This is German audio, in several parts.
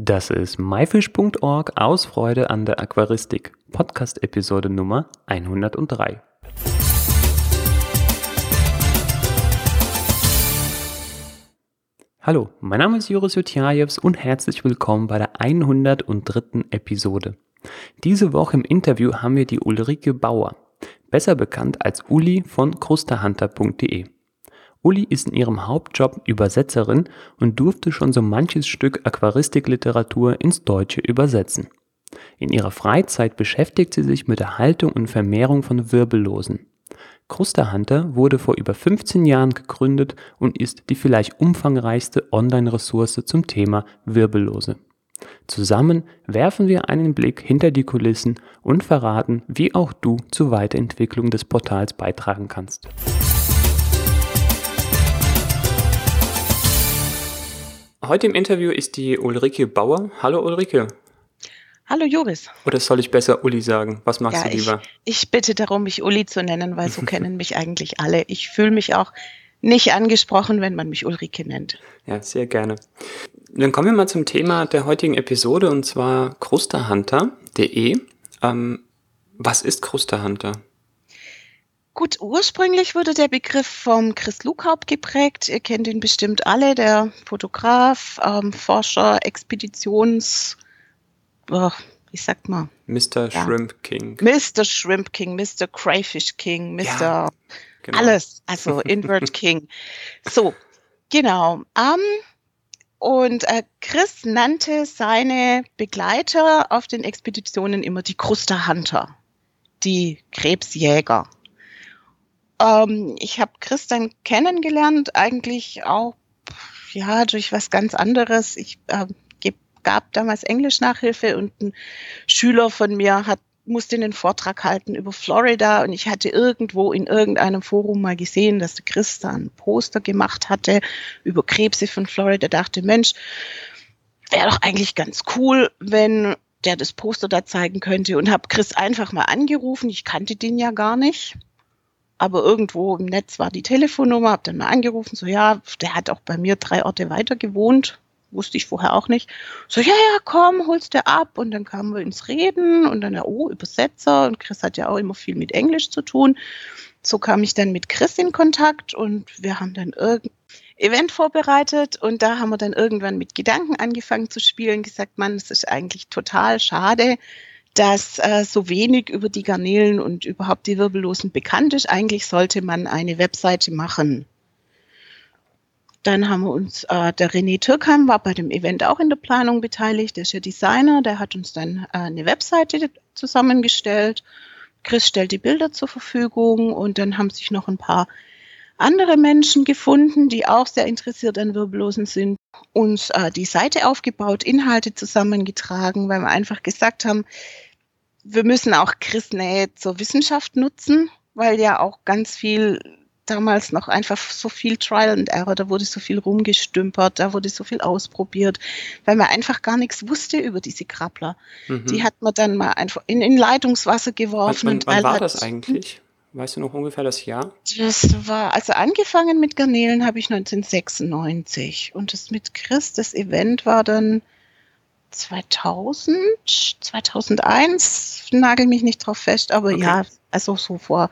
Das ist myfish.org aus Freude an der Aquaristik, Podcast-Episode Nummer 103. Hallo, mein Name ist Joris Jutjajews und herzlich willkommen bei der 103. Episode. Diese Woche im Interview haben wir die Ulrike Bauer, besser bekannt als Uli von krusterhunter.de. Uli ist in ihrem Hauptjob Übersetzerin und durfte schon so manches Stück Aquaristikliteratur ins Deutsche übersetzen. In ihrer Freizeit beschäftigt sie sich mit der Haltung und Vermehrung von Wirbellosen. Krusterhunter wurde vor über 15 Jahren gegründet und ist die vielleicht umfangreichste Online-Ressource zum Thema Wirbellose. Zusammen werfen wir einen Blick hinter die Kulissen und verraten, wie auch du zur Weiterentwicklung des Portals beitragen kannst. Heute im Interview ist die Ulrike Bauer. Hallo Ulrike. Hallo Joris. Oder soll ich besser Uli sagen? Was magst ja, du lieber? Ich, ich bitte darum, mich Uli zu nennen, weil so kennen mich eigentlich alle. Ich fühle mich auch nicht angesprochen, wenn man mich Ulrike nennt. Ja, sehr gerne. Dann kommen wir mal zum Thema der heutigen Episode und zwar krusterhunter.de. Ähm, was ist Krusterhunter? Gut, ursprünglich wurde der Begriff vom Chris Lukhaupt geprägt. Ihr kennt ihn bestimmt alle, der Fotograf, ähm, Forscher, Expeditions, oh, wie sagt man? Mr. Ja. Shrimp King. Mr. Shrimp King, Mr. Crayfish King, Mr. Ja, genau. alles, also Invert King. So, genau. Ähm, und äh, Chris nannte seine Begleiter auf den Expeditionen immer die Krusterhunter, die Krebsjäger. Ähm, ich habe Chris dann kennengelernt, eigentlich auch ja durch was ganz anderes. Ich äh, gab damals Englisch-Nachhilfe und ein Schüler von mir hat musste einen Vortrag halten über Florida und ich hatte irgendwo in irgendeinem Forum mal gesehen, dass der Chris da ein Poster gemacht hatte über Krebse von Florida. Dachte, Mensch, wäre doch eigentlich ganz cool, wenn der das Poster da zeigen könnte und habe Chris einfach mal angerufen. Ich kannte den ja gar nicht aber irgendwo im Netz war die Telefonnummer, habe dann mal angerufen, so ja, der hat auch bei mir drei Orte weiter gewohnt, wusste ich vorher auch nicht. So, ja, ja, komm, holst du ab. Und dann kamen wir ins Reden und dann, oh, Übersetzer. Und Chris hat ja auch immer viel mit Englisch zu tun. So kam ich dann mit Chris in Kontakt und wir haben dann irgendein Event vorbereitet und da haben wir dann irgendwann mit Gedanken angefangen zu spielen, gesagt, Mann, es ist eigentlich total schade, dass äh, so wenig über die Garnelen und überhaupt die Wirbellosen bekannt ist. Eigentlich sollte man eine Webseite machen. Dann haben wir uns, äh, der René Türkheim war bei dem Event auch in der Planung beteiligt, der ist ja Designer, der hat uns dann äh, eine Webseite zusammengestellt. Chris stellt die Bilder zur Verfügung und dann haben sich noch ein paar andere Menschen gefunden, die auch sehr interessiert an Wirbellosen sind, uns äh, die Seite aufgebaut, Inhalte zusammengetragen, weil wir einfach gesagt haben, wir müssen auch Chris Nähe zur Wissenschaft nutzen, weil ja auch ganz viel damals noch einfach so viel Trial and Error, da wurde so viel rumgestümpert, da wurde so viel ausprobiert, weil man einfach gar nichts wusste über diese Krabbler. Mhm. Die hat man dann mal einfach in, in Leitungswasser geworfen. Wann, wann, wann war das eigentlich? Weißt du noch ungefähr das Jahr? Das war, also angefangen mit Garnelen habe ich 1996 und das mit Chris, das Event war dann 2000, 2001, nagel mich nicht drauf fest, aber okay. ja, also so vor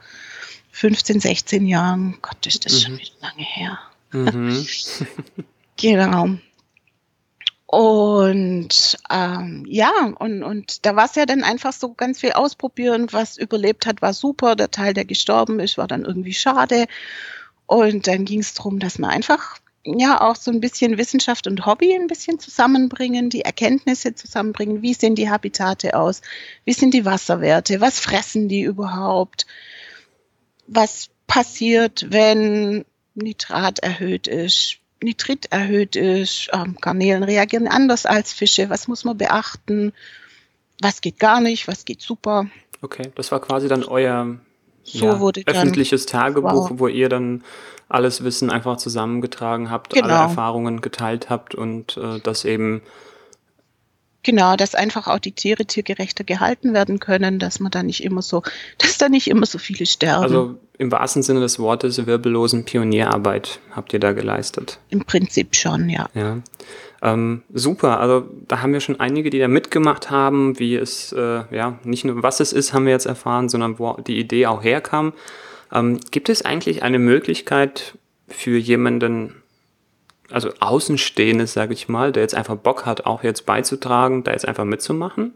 15, 16 Jahren. Gott, ist das mhm. schon wieder lange her. Mhm. genau. Und ähm, ja, und, und da war es ja dann einfach so ganz viel ausprobieren. Was überlebt hat, war super. Der Teil, der gestorben ist, war dann irgendwie schade. Und dann ging es darum, dass man einfach ja auch so ein bisschen Wissenschaft und Hobby ein bisschen zusammenbringen, die Erkenntnisse zusammenbringen. Wie sehen die Habitate aus? Wie sind die Wasserwerte? Was fressen die überhaupt? Was passiert, wenn Nitrat erhöht ist? Nitrit erhöht ist, ähm, Garnelen reagieren anders als Fische. Was muss man beachten? Was geht gar nicht? Was geht super? Okay, das war quasi dann euer so ja, öffentliches Tagebuch, wow. wo ihr dann alles Wissen einfach zusammengetragen habt, genau. alle Erfahrungen geteilt habt und äh, das eben Genau, dass einfach auch die Tiere tiergerechter gehalten werden können, dass man da nicht immer so, dass da nicht immer so viele sterben. Also im wahrsten Sinne des Wortes wirbellosen Pionierarbeit habt ihr da geleistet. Im Prinzip schon, ja. Ja. Ähm, super, also da haben wir schon einige, die da mitgemacht haben, wie es, äh, ja, nicht nur was es ist, haben wir jetzt erfahren, sondern wo die Idee auch herkam. Ähm, gibt es eigentlich eine Möglichkeit für jemanden, also Außenstehendes, sage ich mal, der jetzt einfach Bock hat, auch jetzt beizutragen, da jetzt einfach mitzumachen?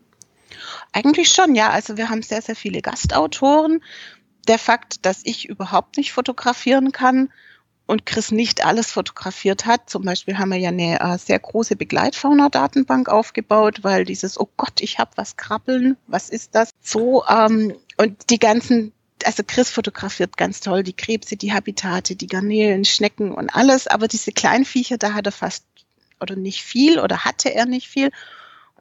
Eigentlich schon, ja. Also wir haben sehr, sehr viele Gastautoren. Der Fakt, dass ich überhaupt nicht fotografieren kann, und Chris nicht alles fotografiert hat. Zum Beispiel haben wir ja eine äh, sehr große Begleitfauna-Datenbank aufgebaut, weil dieses, oh Gott, ich habe was krabbeln, was ist das? So, ähm, und die ganzen, also Chris fotografiert ganz toll die Krebse, die Habitate, die Garnelen, Schnecken und alles, aber diese Kleinviecher, da hat er fast oder nicht viel oder hatte er nicht viel.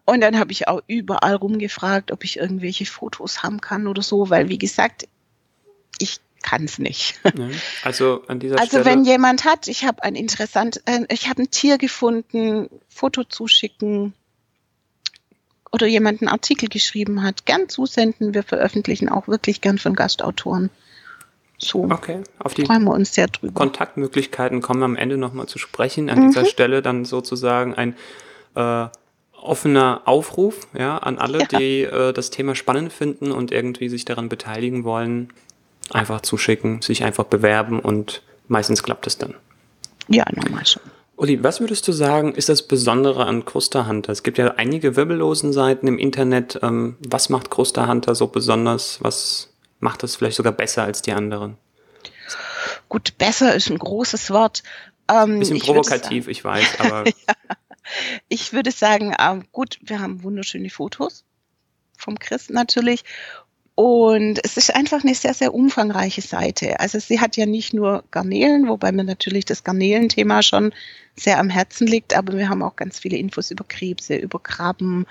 Und dann habe ich auch überall rumgefragt, ob ich irgendwelche Fotos haben kann oder so, weil wie gesagt, ich kann es nicht. Also an dieser also Stelle. wenn jemand hat, ich habe ein interessant, äh, ich habe ein Tier gefunden, Foto zuschicken oder jemand einen Artikel geschrieben hat, gern zusenden. Wir veröffentlichen auch wirklich gern von Gastautoren. So. Okay, auf die freuen wir uns sehr drüber. Kontaktmöglichkeiten kommen wir am Ende nochmal zu sprechen. An mhm. dieser Stelle dann sozusagen ein äh, offener Aufruf ja, an alle, ja. die äh, das Thema spannend finden und irgendwie sich daran beteiligen wollen einfach zuschicken, sich einfach bewerben und meistens klappt es dann. Ja, normal schon. Uli, was würdest du sagen, ist das Besondere an Kruster Hunter? Es gibt ja einige wirbellosen Seiten im Internet. Ähm, was macht Kruster Hunter so besonders? Was macht das vielleicht sogar besser als die anderen? Gut, besser ist ein großes Wort. Ähm, Bisschen provokativ, ich weiß, aber. ja. Ich würde sagen, ähm, gut, wir haben wunderschöne Fotos vom Chris natürlich und es ist einfach eine sehr, sehr umfangreiche Seite. Also sie hat ja nicht nur Garnelen, wobei mir natürlich das Garnelenthema schon sehr am Herzen liegt, aber wir haben auch ganz viele Infos über Krebse, über Krabben,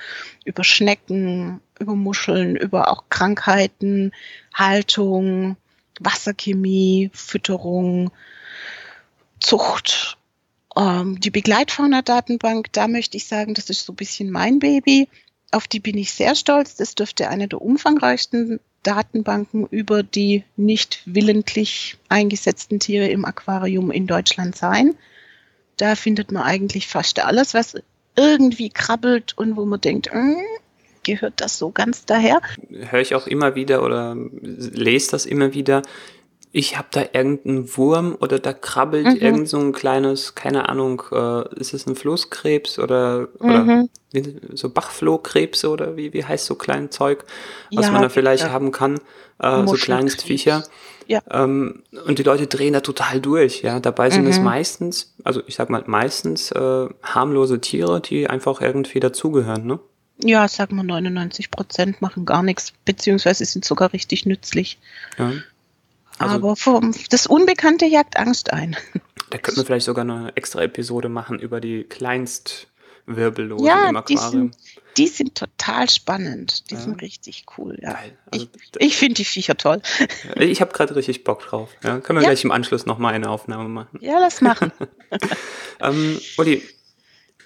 über Schnecken, über Muscheln, über auch Krankheiten, Haltung, Wasserchemie, Fütterung, Zucht. Ähm, die Begleitfauna-Datenbank, da möchte ich sagen, das ist so ein bisschen mein Baby. Auf die bin ich sehr stolz. Das dürfte eine der umfangreichsten Datenbanken über die nicht willentlich eingesetzten Tiere im Aquarium in Deutschland sein. Da findet man eigentlich fast alles, was irgendwie krabbelt und wo man denkt, mm, gehört das so ganz daher? Höre ich auch immer wieder oder lese das immer wieder ich habe da irgendeinen Wurm oder da krabbelt mhm. irgend so ein kleines, keine Ahnung, äh, ist es ein Flusskrebs oder, mhm. oder so Bachflohkrebse oder wie, wie heißt so klein Zeug, was ja, man da vielleicht ja. haben kann, äh, so kleines Viecher. Ja. Ähm, und die Leute drehen da total durch, ja. Dabei sind mhm. es meistens, also ich sag mal meistens äh, harmlose Tiere, die einfach irgendwie dazugehören, ne? Ja, sag mal 99 Prozent machen gar nichts, beziehungsweise sind sogar richtig nützlich. Ja. Also, Aber vom, das Unbekannte jagt Angst ein. Da könnten wir vielleicht sogar eine extra Episode machen über die Kleinstwirbellosen ja, im Aquarium. Die sind, die sind total spannend. Die ja. sind richtig cool. Ja. Also, ich, ich finde die Viecher toll. Ich habe gerade richtig Bock drauf. Ja, können wir gleich im Anschluss nochmal eine Aufnahme machen. Ja, lass machen. ähm, Uli,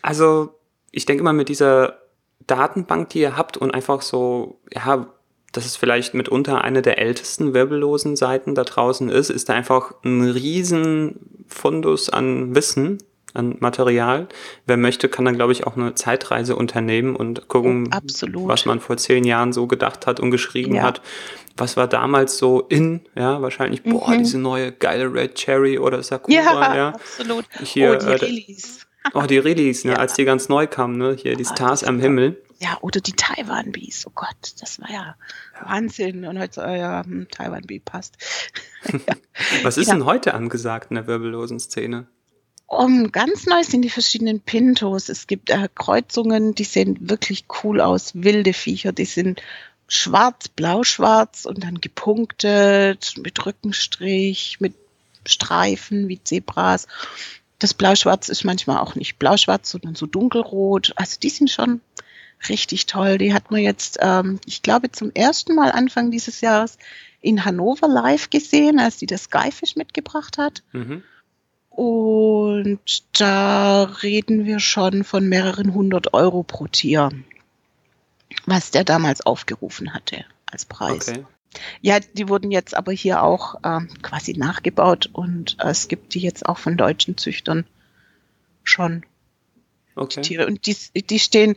also ich denke mal mit dieser Datenbank, die ihr habt und einfach so, ja, dass es vielleicht mitunter eine der ältesten wirbellosen Seiten da draußen ist, ist da einfach ein riesen Fundus an Wissen, an Material. Wer möchte, kann dann, glaube ich, auch eine Zeitreise unternehmen und gucken, oh, was man vor zehn Jahren so gedacht hat und geschrieben ja. hat. Was war damals so in, ja, wahrscheinlich, boah, mhm. diese neue geile Red Cherry oder Sakura, ja. ja. absolut. Hier, oh, die äh, Release. Oh, die Release, ne, ja. als die ganz neu kamen, ne, hier, die oh, Stars am Himmel. Ja, oder die Taiwan Bees. Oh Gott, das war ja, ja. Wahnsinn. Und heute, äh, ja, hm, Taiwan Bee passt. ja. Was ist ja. denn heute angesagt in der wirbellosen Szene? Um, ganz neu sind die verschiedenen Pintos. Es gibt äh, Kreuzungen, die sehen wirklich cool aus. Wilde Viecher, die sind schwarz, blau-schwarz und dann gepunktet mit Rückenstrich, mit Streifen wie Zebras. Das Blau-Schwarz ist manchmal auch nicht blau-schwarz, sondern so dunkelrot. Also die sind schon richtig toll. Die hat man jetzt, ähm, ich glaube, zum ersten Mal Anfang dieses Jahres in Hannover live gesehen, als sie das Skyfish mitgebracht hat. Mhm. Und da reden wir schon von mehreren hundert Euro pro Tier, was der damals aufgerufen hatte als Preis. Okay. Ja, die wurden jetzt aber hier auch ähm, quasi nachgebaut und äh, es gibt die jetzt auch von deutschen Züchtern schon Okay. Die Tiere. Und die, die stehen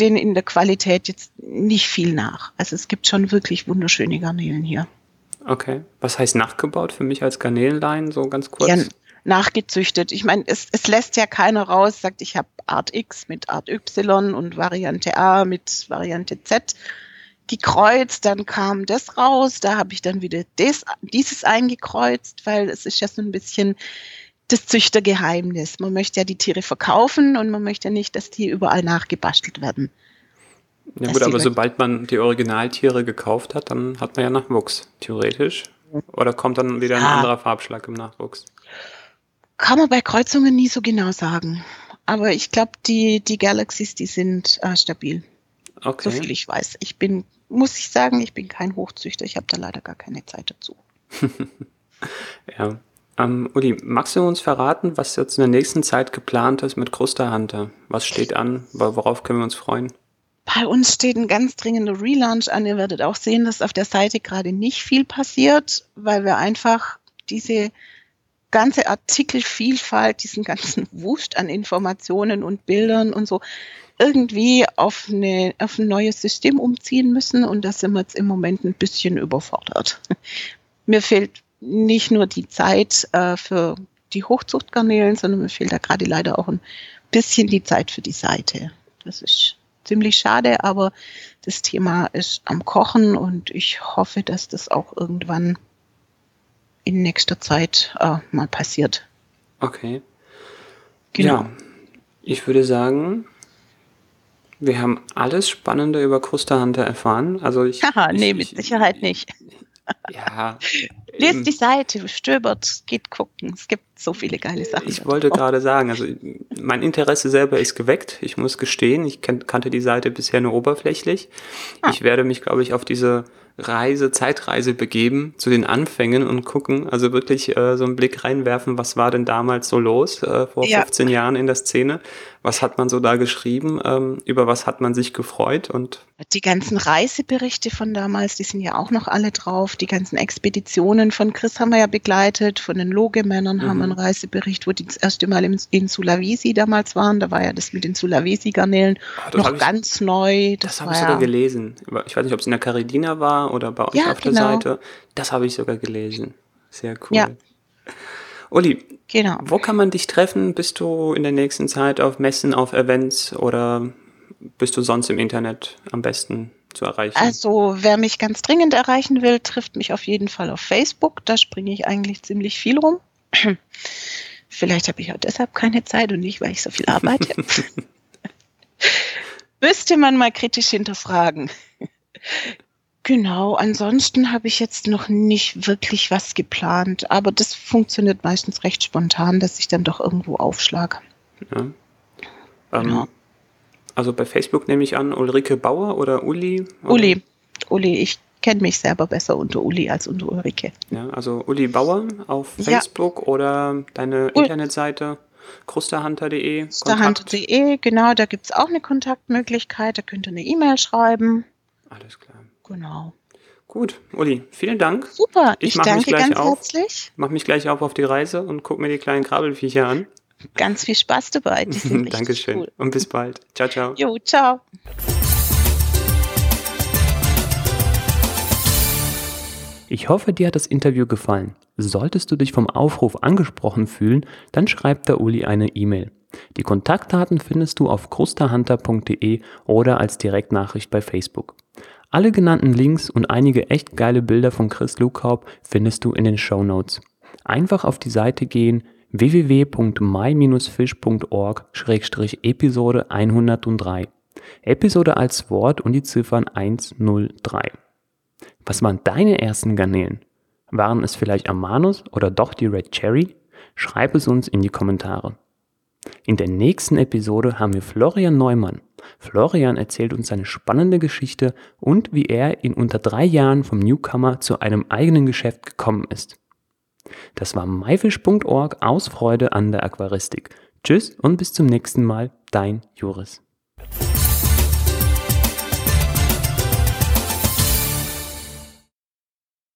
denen in der Qualität jetzt nicht viel nach. Also es gibt schon wirklich wunderschöne Garnelen hier. Okay. Was heißt nachgebaut für mich als Garnelenlein, so ganz kurz? Ja, nachgezüchtet. Ich meine, es, es lässt ja keiner raus, sagt, ich habe Art X mit Art Y und Variante A mit Variante Z gekreuzt, dann kam das raus, da habe ich dann wieder des, dieses eingekreuzt, weil es ist ja so ein bisschen das Züchtergeheimnis. Man möchte ja die Tiere verkaufen und man möchte ja nicht, dass die überall nachgebastelt werden. Ja gut, aber sobald man die Originaltiere gekauft hat, dann hat man ja Nachwuchs, theoretisch. Oder kommt dann wieder ein ja. anderer Farbschlag im Nachwuchs? Kann man bei Kreuzungen nie so genau sagen. Aber ich glaube, die, die Galaxies, die sind äh, stabil. Okay. So viel ich weiß. Ich bin, muss ich sagen, ich bin kein Hochzüchter. Ich habe da leider gar keine Zeit dazu. ja. Ähm, Uli, magst du uns verraten, was jetzt in der nächsten Zeit geplant ist mit Kruster Hunter? Was steht an? Worauf können wir uns freuen? Bei uns steht ein ganz dringender Relaunch an. Ihr werdet auch sehen, dass auf der Seite gerade nicht viel passiert, weil wir einfach diese ganze Artikelvielfalt, diesen ganzen Wust an Informationen und Bildern und so irgendwie auf, eine, auf ein neues System umziehen müssen und da sind wir jetzt im Moment ein bisschen überfordert. Mir fehlt nicht nur die Zeit äh, für die Hochzuchtgarnelen, sondern mir fehlt da gerade leider auch ein bisschen die Zeit für die Seite. Das ist ziemlich schade, aber das Thema ist am Kochen und ich hoffe, dass das auch irgendwann in nächster Zeit äh, mal passiert. Okay. Genau. Ja, ich würde sagen, wir haben alles Spannende über Kruster Hunter erfahren. Also ich, Haha, nee, ich, mit Sicherheit nicht. Ja. Lest die Seite, stöbert, geht gucken. Es gibt so viele geile Sachen. Ich wollte gerade sagen, also mein Interesse selber ist geweckt. Ich muss gestehen, ich kannte die Seite bisher nur oberflächlich. Ah. Ich werde mich, glaube ich, auf diese Reise, Zeitreise begeben zu den Anfängen und gucken, also wirklich äh, so einen Blick reinwerfen, was war denn damals so los äh, vor ja. 15 Jahren in der Szene? Was hat man so da geschrieben? Ähm, über was hat man sich gefreut? Und die ganzen Reiseberichte von damals, die sind ja auch noch alle drauf. Die ganzen Expeditionen von Chris haben wir ja begleitet, von den Logemännern mhm. haben wir einen Reisebericht, wo die das erste Mal in, in Sulawesi damals waren. Da war ja das mit den Sulawesi-Garnelen oh, noch ganz neu. Das, das habe ich sogar ja gelesen. Ich weiß nicht, ob es in der Caridina war oder bei euch ja, auf der genau. Seite. Das habe ich sogar gelesen. Sehr cool. Ja. Uli, genau. wo kann man dich treffen? Bist du in der nächsten Zeit auf Messen, auf Events oder bist du sonst im Internet am besten zu erreichen? Also, wer mich ganz dringend erreichen will, trifft mich auf jeden Fall auf Facebook. Da springe ich eigentlich ziemlich viel rum. Vielleicht habe ich auch deshalb keine Zeit und nicht, weil ich so viel arbeite. Müsste man mal kritisch hinterfragen. Genau, ansonsten habe ich jetzt noch nicht wirklich was geplant, aber das funktioniert meistens recht spontan, dass ich dann doch irgendwo aufschlage. Ja. Ähm, genau. Also bei Facebook nehme ich an, Ulrike Bauer oder Uli? Oder? Uli. Uli, ich kenne mich selber besser unter Uli als unter Ulrike. Ja, also Uli Bauer auf Facebook ja. oder deine Ul Internetseite krusterhunter.de. Krusterhunter.de, genau, da gibt es auch eine Kontaktmöglichkeit, da könnt ihr eine E-Mail schreiben. Alles klar. Genau. Gut, Uli, vielen Dank. Super, ich, ich danke ganz auf, herzlich. Mach mich gleich auf auf die Reise und guck mir die kleinen Krabbelfiecher an. Ganz viel Spaß dabei. Die sind Dankeschön cool. und bis bald. Ciao, ciao. Jo, ciao. Ich hoffe, dir hat das Interview gefallen. Solltest du dich vom Aufruf angesprochen fühlen, dann schreib der Uli eine E-Mail. Die Kontaktdaten findest du auf krusterhunter.de oder als Direktnachricht bei Facebook. Alle genannten Links und einige echt geile Bilder von Chris Lukaub findest du in den Show Notes. Einfach auf die Seite gehen www.my-fish.org-episode 103. Episode als Wort und die Ziffern 103. Was waren deine ersten Garnelen? Waren es vielleicht Amanus oder doch die Red Cherry? Schreib es uns in die Kommentare. In der nächsten Episode haben wir Florian Neumann. Florian erzählt uns seine spannende Geschichte und wie er in unter drei Jahren vom Newcomer zu einem eigenen Geschäft gekommen ist. Das war myfish.org aus Freude an der Aquaristik. Tschüss und bis zum nächsten Mal, dein Joris.